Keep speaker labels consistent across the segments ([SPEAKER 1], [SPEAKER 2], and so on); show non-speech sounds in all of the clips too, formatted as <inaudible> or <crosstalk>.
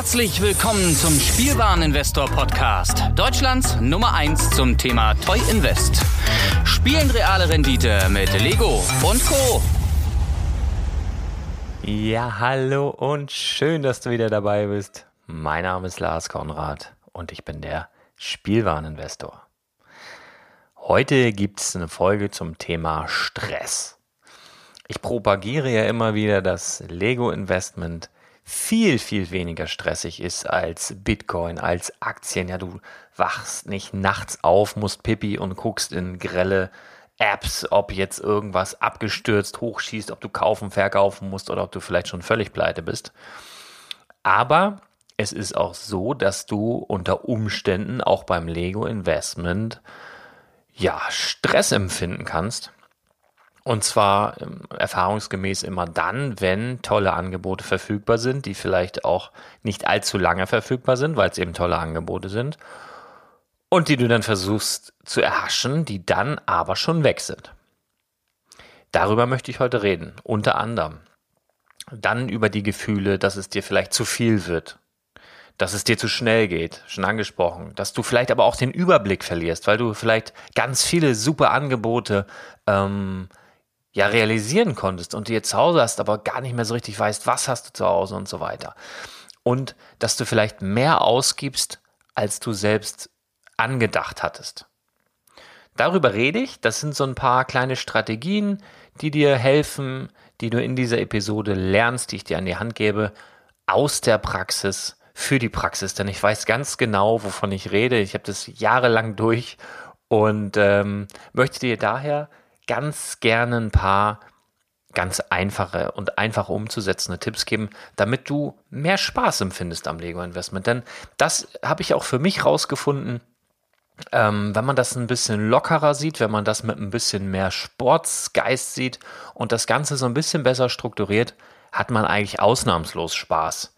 [SPEAKER 1] Herzlich willkommen zum Spielwareninvestor Podcast. Deutschlands Nummer 1 zum Thema Toy Invest. Spielen reale Rendite mit Lego und Co.
[SPEAKER 2] Ja, hallo und schön, dass du wieder dabei bist. Mein Name ist Lars Konrad und ich bin der Spielwareninvestor. Heute gibt es eine Folge zum Thema Stress. Ich propagiere ja immer wieder das Lego-Investment viel, viel weniger stressig ist als Bitcoin, als Aktien. Ja, du wachst nicht nachts auf, musst Pipi und guckst in grelle Apps, ob jetzt irgendwas abgestürzt, hochschießt, ob du kaufen, verkaufen musst oder ob du vielleicht schon völlig pleite bist. Aber es ist auch so, dass du unter Umständen auch beim Lego Investment ja Stress empfinden kannst und zwar ähm, erfahrungsgemäß immer dann, wenn tolle Angebote verfügbar sind, die vielleicht auch nicht allzu lange verfügbar sind, weil es eben tolle Angebote sind. Und die du dann versuchst zu erhaschen, die dann aber schon weg sind. Darüber möchte ich heute reden. Unter anderem. Dann über die Gefühle, dass es dir vielleicht zu viel wird. Dass es dir zu schnell geht, schon angesprochen. Dass du vielleicht aber auch den Überblick verlierst, weil du vielleicht ganz viele super Angebote ähm, ja realisieren konntest und du jetzt zu Hause hast, aber gar nicht mehr so richtig weißt, was hast du zu Hause und so weiter. Und dass du vielleicht mehr ausgibst, als du selbst angedacht hattest. Darüber rede ich. Das sind so ein paar kleine Strategien, die dir helfen, die du in dieser Episode lernst, die ich dir an die Hand gebe, aus der Praxis für die Praxis. Denn ich weiß ganz genau, wovon ich rede. Ich habe das jahrelang durch und ähm, möchte dir daher ganz gerne ein paar ganz einfache und einfach umzusetzende Tipps geben, damit du mehr Spaß empfindest am Lego Investment. Denn das habe ich auch für mich rausgefunden. Ähm, wenn man das ein bisschen lockerer sieht, wenn man das mit ein bisschen mehr Sportsgeist sieht und das Ganze so ein bisschen besser strukturiert, hat man eigentlich ausnahmslos Spaß.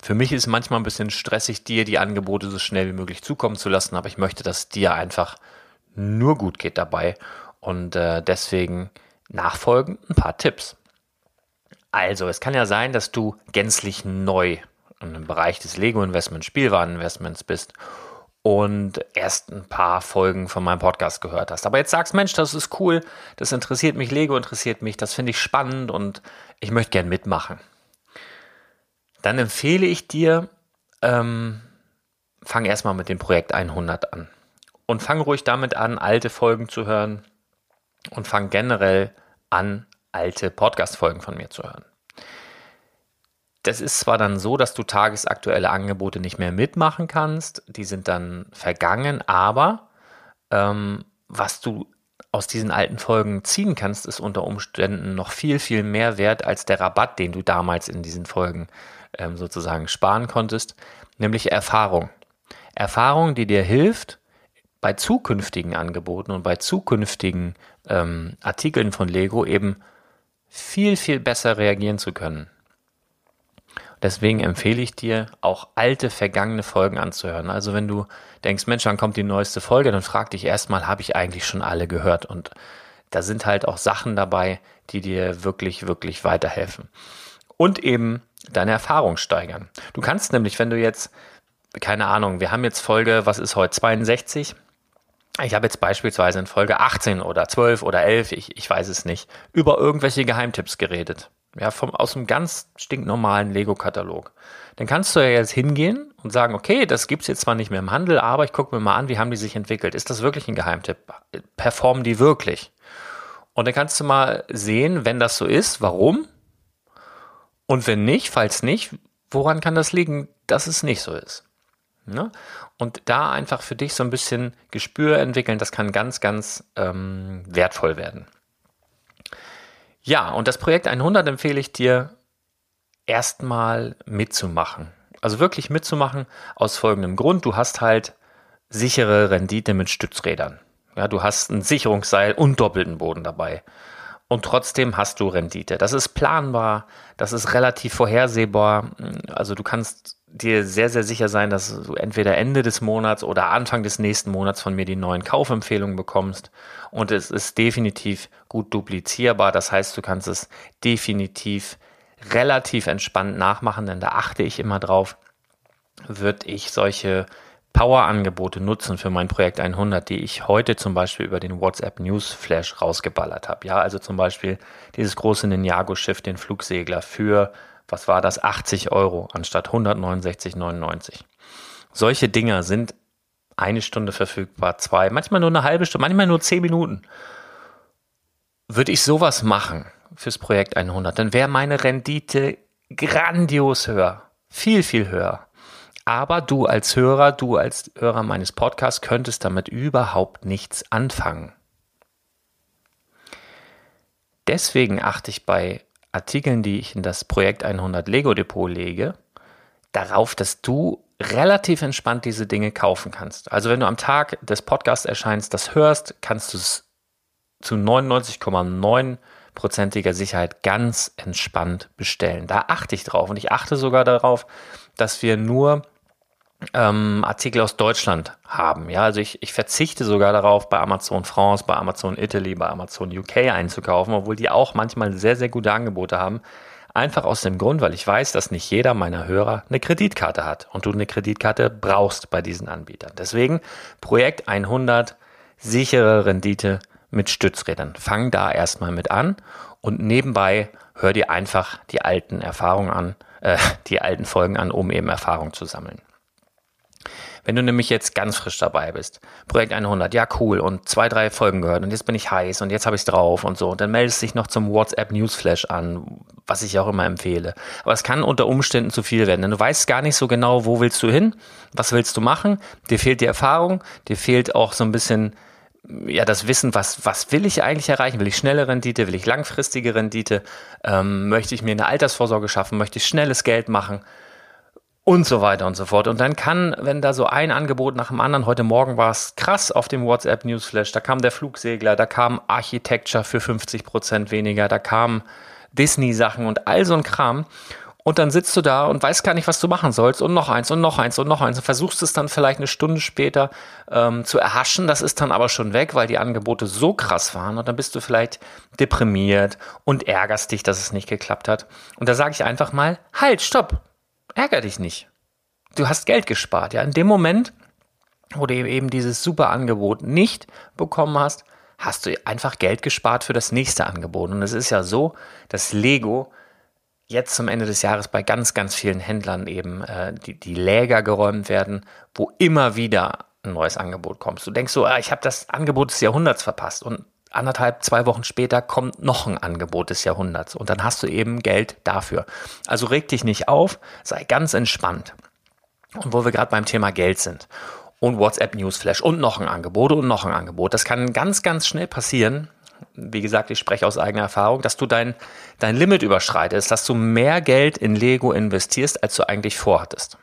[SPEAKER 2] Für mich ist manchmal ein bisschen stressig, dir die Angebote so schnell wie möglich zukommen zu lassen, aber ich möchte, dass dir einfach nur gut geht dabei und äh, deswegen nachfolgend ein paar Tipps. Also, es kann ja sein, dass du gänzlich neu im Bereich des Lego-Investment, Spielwareninvestments bist und erst ein paar Folgen von meinem Podcast gehört hast. Aber jetzt sagst, Mensch, das ist cool, das interessiert mich, Lego interessiert mich, das finde ich spannend und ich möchte gern mitmachen. Dann empfehle ich dir, ähm, fang erstmal mit dem Projekt 100 an. Und fang ruhig damit an, alte Folgen zu hören, und fang generell an, alte Podcast-Folgen von mir zu hören. Das ist zwar dann so, dass du tagesaktuelle Angebote nicht mehr mitmachen kannst, die sind dann vergangen, aber ähm, was du aus diesen alten Folgen ziehen kannst, ist unter Umständen noch viel, viel mehr wert als der Rabatt, den du damals in diesen Folgen ähm, sozusagen sparen konntest, nämlich Erfahrung. Erfahrung, die dir hilft, bei zukünftigen Angeboten und bei zukünftigen ähm, Artikeln von Lego eben viel, viel besser reagieren zu können. Deswegen empfehle ich dir, auch alte, vergangene Folgen anzuhören. Also wenn du denkst, Mensch, dann kommt die neueste Folge, dann frag dich erstmal, habe ich eigentlich schon alle gehört? Und da sind halt auch Sachen dabei, die dir wirklich, wirklich weiterhelfen. Und eben deine Erfahrung steigern. Du kannst nämlich, wenn du jetzt, keine Ahnung, wir haben jetzt Folge, was ist heute, 62? Ich habe jetzt beispielsweise in Folge 18 oder 12 oder 11, ich, ich weiß es nicht, über irgendwelche Geheimtipps geredet. Ja, vom, aus einem ganz stinknormalen Lego-Katalog. Dann kannst du ja jetzt hingehen und sagen, okay, das gibt's jetzt zwar nicht mehr im Handel, aber ich gucke mir mal an, wie haben die sich entwickelt. Ist das wirklich ein Geheimtipp? Performen die wirklich? Und dann kannst du mal sehen, wenn das so ist, warum? Und wenn nicht, falls nicht, woran kann das liegen, dass es nicht so ist? Ne? Und da einfach für dich so ein bisschen Gespür entwickeln, das kann ganz, ganz ähm, wertvoll werden. Ja, und das Projekt 100 empfehle ich dir erstmal mitzumachen. Also wirklich mitzumachen aus folgendem Grund. Du hast halt sichere Rendite mit Stützrädern. Ja, du hast ein Sicherungsseil und doppelten Boden dabei. Und trotzdem hast du Rendite. Das ist planbar, das ist relativ vorhersehbar. Also du kannst dir sehr, sehr sicher sein, dass du entweder Ende des Monats oder Anfang des nächsten Monats von mir die neuen Kaufempfehlungen bekommst. Und es ist definitiv gut duplizierbar. Das heißt, du kannst es definitiv relativ entspannt nachmachen, denn da achte ich immer drauf. würde ich solche Power-Angebote nutzen für mein Projekt 100, die ich heute zum Beispiel über den WhatsApp News Flash rausgeballert habe. Ja, also zum Beispiel dieses große Ninjago-Schiff, den Flugsegler für, was war das, 80 Euro anstatt 169,99. Solche Dinger sind eine Stunde verfügbar, zwei, manchmal nur eine halbe Stunde, manchmal nur zehn Minuten. Würde ich sowas machen fürs Projekt 100, dann wäre meine Rendite grandios höher. Viel, viel höher. Aber du als Hörer, du als Hörer meines Podcasts könntest damit überhaupt nichts anfangen. Deswegen achte ich bei Artikeln, die ich in das Projekt 100 Lego Depot lege, darauf, dass du relativ entspannt diese Dinge kaufen kannst. Also wenn du am Tag des Podcasts erscheinst, das hörst, kannst du es zu 99,9%iger Sicherheit ganz entspannt bestellen. Da achte ich drauf und ich achte sogar darauf, dass wir nur ähm, Artikel aus Deutschland haben. Ja, also ich, ich verzichte sogar darauf, bei Amazon France, bei Amazon Italy, bei Amazon UK einzukaufen, obwohl die auch manchmal sehr, sehr gute Angebote haben. Einfach aus dem Grund, weil ich weiß, dass nicht jeder meiner Hörer eine Kreditkarte hat und du eine Kreditkarte brauchst bei diesen Anbietern. Deswegen Projekt 100, sichere Rendite mit Stützrädern. Fang da erstmal mit an und nebenbei hör dir einfach die alten Erfahrungen an, äh, die alten Folgen an, um eben Erfahrung zu sammeln. Wenn du nämlich jetzt ganz frisch dabei bist, Projekt 100, ja cool und zwei, drei Folgen gehört und jetzt bin ich heiß und jetzt habe ich es drauf und so, und dann meldest du dich noch zum WhatsApp Newsflash an, was ich auch immer empfehle. Aber es kann unter Umständen zu viel werden, denn du weißt gar nicht so genau, wo willst du hin, was willst du machen, dir fehlt die Erfahrung, dir fehlt auch so ein bisschen ja, das Wissen, was, was will ich eigentlich erreichen? Will ich schnelle Rendite? Will ich langfristige Rendite? Ähm, möchte ich mir eine Altersvorsorge schaffen? Möchte ich schnelles Geld machen? Und so weiter und so fort. Und dann kann, wenn da so ein Angebot nach dem anderen, heute Morgen war es krass auf dem WhatsApp Newsflash, da kam der Flugsegler, da kam Architecture für 50 Prozent weniger, da kam Disney-Sachen und all so ein Kram. Und dann sitzt du da und weißt gar nicht, was du machen sollst und noch eins und noch eins und noch eins und versuchst es dann vielleicht eine Stunde später ähm, zu erhaschen. Das ist dann aber schon weg, weil die Angebote so krass waren und dann bist du vielleicht deprimiert und ärgerst dich, dass es nicht geklappt hat. Und da sage ich einfach mal, halt, stopp, ärger dich nicht. Du hast Geld gespart. Ja, in dem Moment, wo du eben dieses super Angebot nicht bekommen hast, hast du einfach Geld gespart für das nächste Angebot. Und es ist ja so, dass Lego jetzt zum Ende des Jahres bei ganz, ganz vielen Händlern eben äh, die, die Läger geräumt werden, wo immer wieder ein neues Angebot kommt. Du denkst so, ah, ich habe das Angebot des Jahrhunderts verpasst und anderthalb, zwei Wochen später kommt noch ein Angebot des Jahrhunderts und dann hast du eben Geld dafür. Also reg dich nicht auf, sei ganz entspannt. Und wo wir gerade beim Thema Geld sind und WhatsApp Newsflash und noch ein Angebot und noch ein Angebot, das kann ganz, ganz schnell passieren. Wie gesagt, ich spreche aus eigener Erfahrung, dass du dein, dein Limit überschreitest, dass du mehr Geld in Lego investierst, als du eigentlich vorhattest.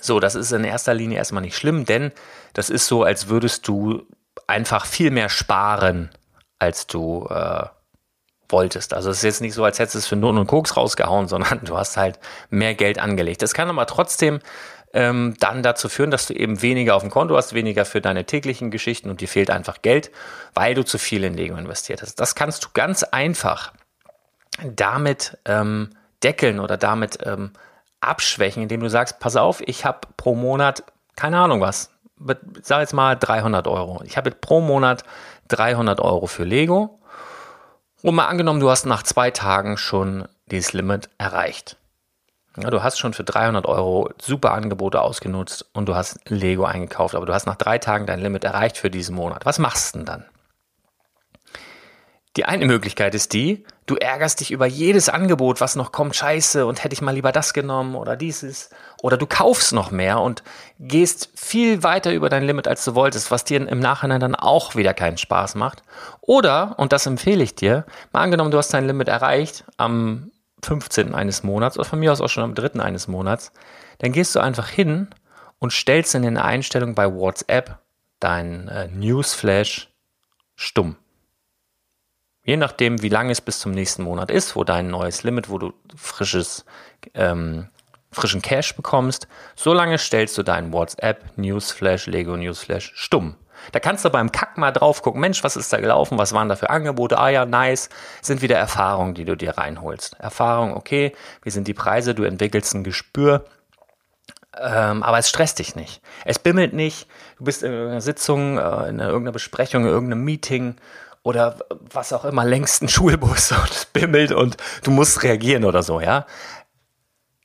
[SPEAKER 2] So, das ist in erster Linie erstmal nicht schlimm, denn das ist so, als würdest du einfach viel mehr sparen, als du äh, wolltest. Also es ist jetzt nicht so, als hättest du es für Not und Koks rausgehauen, <laughs> sondern du hast halt mehr Geld angelegt. Das kann aber trotzdem ähm, dann dazu führen, dass du eben weniger auf dem Konto hast, weniger für deine täglichen Geschichten und dir fehlt einfach Geld, weil du zu viel in Lego investiert hast. Das kannst du ganz einfach damit ähm, deckeln oder damit ähm, abschwächen, indem du sagst, pass auf, ich habe pro Monat keine Ahnung was, sag jetzt mal 300 Euro. Ich habe pro Monat 300 Euro für Lego. Und mal angenommen, du hast nach zwei Tagen schon dieses Limit erreicht. Ja, du hast schon für 300 Euro super Angebote ausgenutzt und du hast Lego eingekauft, aber du hast nach drei Tagen dein Limit erreicht für diesen Monat. Was machst du denn dann? Die eine Möglichkeit ist die, du ärgerst dich über jedes Angebot, was noch kommt, scheiße, und hätte ich mal lieber das genommen oder dieses. Oder du kaufst noch mehr und gehst viel weiter über dein Limit, als du wolltest, was dir im Nachhinein dann auch wieder keinen Spaß macht. Oder, und das empfehle ich dir, mal angenommen, du hast dein Limit erreicht am 15. eines Monats oder von mir aus auch schon am 3. eines Monats, dann gehst du einfach hin und stellst in den Einstellungen bei WhatsApp dein äh, Newsflash stumm. Je nachdem, wie lange es bis zum nächsten Monat ist, wo dein neues Limit, wo du frisches, ähm, frischen Cash bekommst, so lange stellst du deinen WhatsApp, Newsflash, Lego Newsflash stumm. Da kannst du beim Kack mal drauf gucken, Mensch, was ist da gelaufen, was waren da für Angebote, ah ja, nice, sind wieder Erfahrungen, die du dir reinholst. Erfahrung, okay, wie sind die Preise, du entwickelst ein Gespür ähm, aber es stresst dich nicht. Es bimmelt nicht. Du bist in einer Sitzung, äh, in irgendeiner Besprechung, in irgendeinem Meeting oder was auch immer, längst ein Schulbus <laughs> und es bimmelt und du musst reagieren oder so, ja.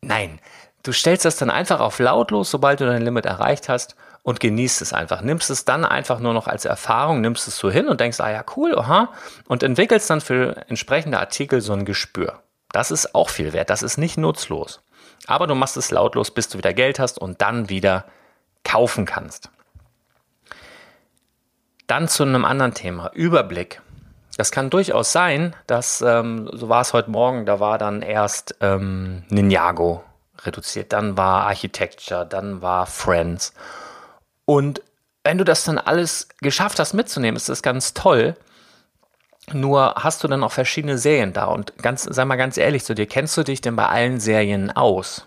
[SPEAKER 2] Nein, du stellst das dann einfach auf lautlos, sobald du dein Limit erreicht hast und genießt es einfach. Nimmst es dann einfach nur noch als Erfahrung, nimmst es so hin und denkst, ah ja, cool, aha, und entwickelst dann für entsprechende Artikel so ein Gespür. Das ist auch viel wert, das ist nicht nutzlos. Aber du machst es lautlos, bis du wieder Geld hast und dann wieder kaufen kannst. Dann zu einem anderen Thema, Überblick. Das kann durchaus sein, dass, ähm, so war es heute Morgen, da war dann erst ähm, Ninjago reduziert, dann war Architecture, dann war Friends. Und wenn du das dann alles geschafft hast mitzunehmen, ist das ganz toll. Nur hast du dann auch verschiedene Serien da und ganz, sei mal ganz ehrlich zu dir, kennst du dich denn bei allen Serien aus?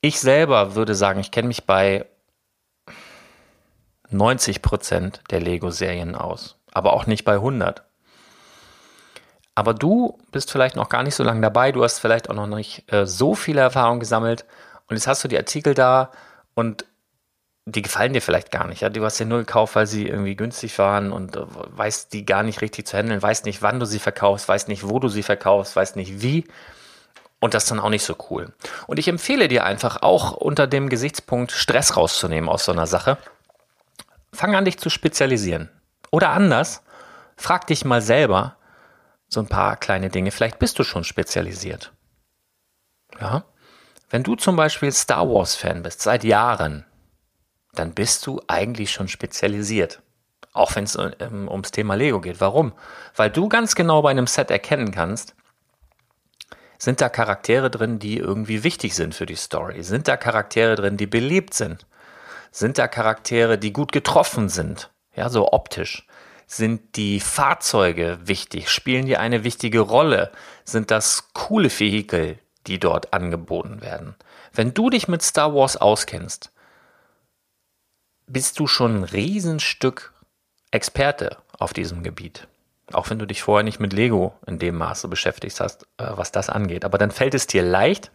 [SPEAKER 2] Ich selber würde sagen, ich kenne mich bei 90 Prozent der Lego-Serien aus, aber auch nicht bei 100. Aber du bist vielleicht noch gar nicht so lange dabei, du hast vielleicht auch noch nicht äh, so viele Erfahrungen gesammelt und jetzt hast du die Artikel da und die gefallen dir vielleicht gar nicht. Ja? Du hast ja nur gekauft, weil sie irgendwie günstig waren und äh, weißt die gar nicht richtig zu handeln, weißt nicht, wann du sie verkaufst, weißt nicht, wo du sie verkaufst, weißt nicht wie. Und das ist dann auch nicht so cool. Und ich empfehle dir einfach auch unter dem Gesichtspunkt Stress rauszunehmen aus so einer Sache. Fang an, dich zu spezialisieren. Oder anders, frag dich mal selber so ein paar kleine Dinge. Vielleicht bist du schon spezialisiert. Ja? Wenn du zum Beispiel Star Wars-Fan bist, seit Jahren, dann bist du eigentlich schon spezialisiert. Auch wenn es ähm, ums Thema Lego geht. Warum? Weil du ganz genau bei einem Set erkennen kannst, sind da Charaktere drin, die irgendwie wichtig sind für die Story? Sind da Charaktere drin, die beliebt sind? Sind da Charaktere, die gut getroffen sind? Ja, so optisch. Sind die Fahrzeuge wichtig? Spielen die eine wichtige Rolle? Sind das coole Vehikel, die dort angeboten werden? Wenn du dich mit Star Wars auskennst, bist du schon ein Riesenstück Experte auf diesem Gebiet. Auch wenn du dich vorher nicht mit Lego in dem Maße beschäftigt hast, äh, was das angeht. Aber dann fällt es dir leicht,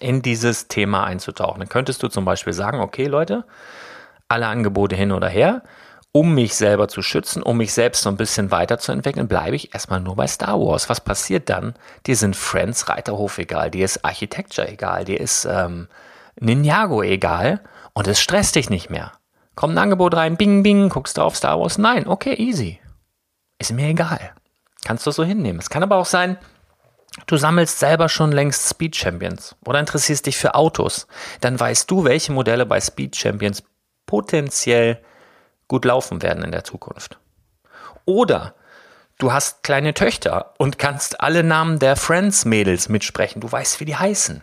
[SPEAKER 2] in dieses Thema einzutauchen. Dann könntest du zum Beispiel sagen, okay Leute, alle Angebote hin oder her, um mich selber zu schützen, um mich selbst so ein bisschen weiterzuentwickeln, bleibe ich erstmal nur bei Star Wars. Was passiert dann? Dir sind Friends Reiterhof egal, dir ist Architecture egal, dir ist ähm, Ninjago egal und es stresst dich nicht mehr. Kommt ein Angebot rein, bing, bing, guckst du auf Star Wars? Nein, okay, easy. Ist mir egal. Kannst du so hinnehmen. Es kann aber auch sein, du sammelst selber schon längst Speed Champions oder interessierst dich für Autos. Dann weißt du, welche Modelle bei Speed Champions potenziell gut laufen werden in der Zukunft. Oder du hast kleine Töchter und kannst alle Namen der Friends-Mädels mitsprechen. Du weißt, wie die heißen.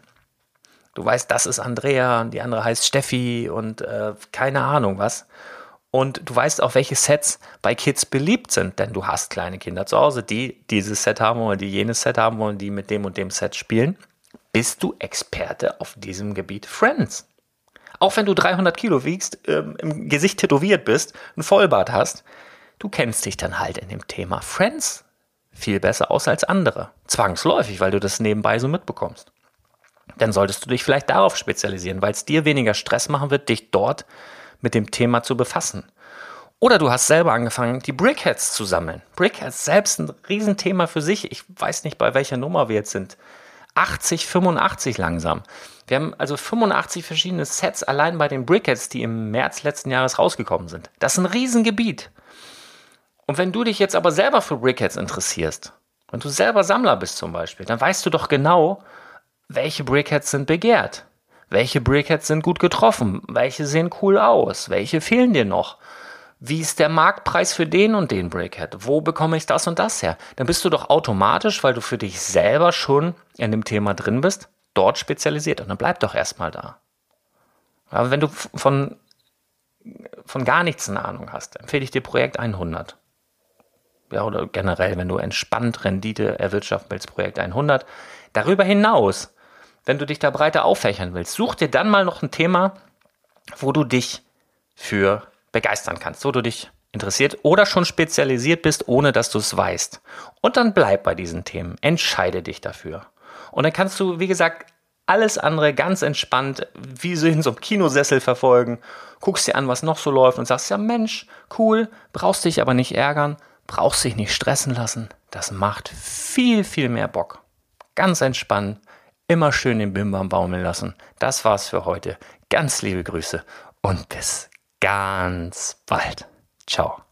[SPEAKER 2] Du weißt, das ist Andrea, die andere heißt Steffi und äh, keine Ahnung was. Und du weißt auch, welche Sets bei Kids beliebt sind, denn du hast kleine Kinder zu Hause, die dieses Set haben wollen, die jenes Set haben wollen, die mit dem und dem Set spielen. Bist du Experte auf diesem Gebiet Friends? Auch wenn du 300 Kilo wiegst, ähm, im Gesicht tätowiert bist, ein Vollbart hast, du kennst dich dann halt in dem Thema Friends viel besser aus als andere. Zwangsläufig, weil du das nebenbei so mitbekommst dann solltest du dich vielleicht darauf spezialisieren, weil es dir weniger Stress machen wird, dich dort mit dem Thema zu befassen. Oder du hast selber angefangen, die Brickheads zu sammeln. Brickheads selbst ein Riesenthema für sich. Ich weiß nicht, bei welcher Nummer wir jetzt sind. 80, 85 langsam. Wir haben also 85 verschiedene Sets allein bei den Brickheads, die im März letzten Jahres rausgekommen sind. Das ist ein Riesengebiet. Und wenn du dich jetzt aber selber für Brickheads interessierst, wenn du selber Sammler bist zum Beispiel, dann weißt du doch genau, welche Brickheads sind begehrt? Welche Brickheads sind gut getroffen? Welche sehen cool aus? Welche fehlen dir noch? Wie ist der Marktpreis für den und den Brickhead? Wo bekomme ich das und das her? Dann bist du doch automatisch, weil du für dich selber schon in dem Thema drin bist, dort spezialisiert. Und dann bleib doch erstmal da. Aber wenn du von, von gar nichts eine Ahnung hast, empfehle ich dir Projekt 100. Ja, oder generell, wenn du entspannt Rendite erwirtschaften willst, Projekt 100. Darüber hinaus wenn du dich da breiter auffächern willst, such dir dann mal noch ein Thema, wo du dich für begeistern kannst, wo du dich interessiert oder schon spezialisiert bist, ohne dass du es weißt. Und dann bleib bei diesen Themen, entscheide dich dafür. Und dann kannst du, wie gesagt, Alles andere ganz entspannt, wie so in so einem Kinosessel verfolgen. Guckst dir an, was noch so läuft und sagst, ja Mensch, cool, brauchst dich aber nicht ärgern, brauchst dich nicht stressen lassen. Das macht viel, viel mehr Bock. Ganz entspannt, immer schön den Bimbam baumeln lassen. Das war's für heute. Ganz liebe Grüße und bis ganz bald. Ciao.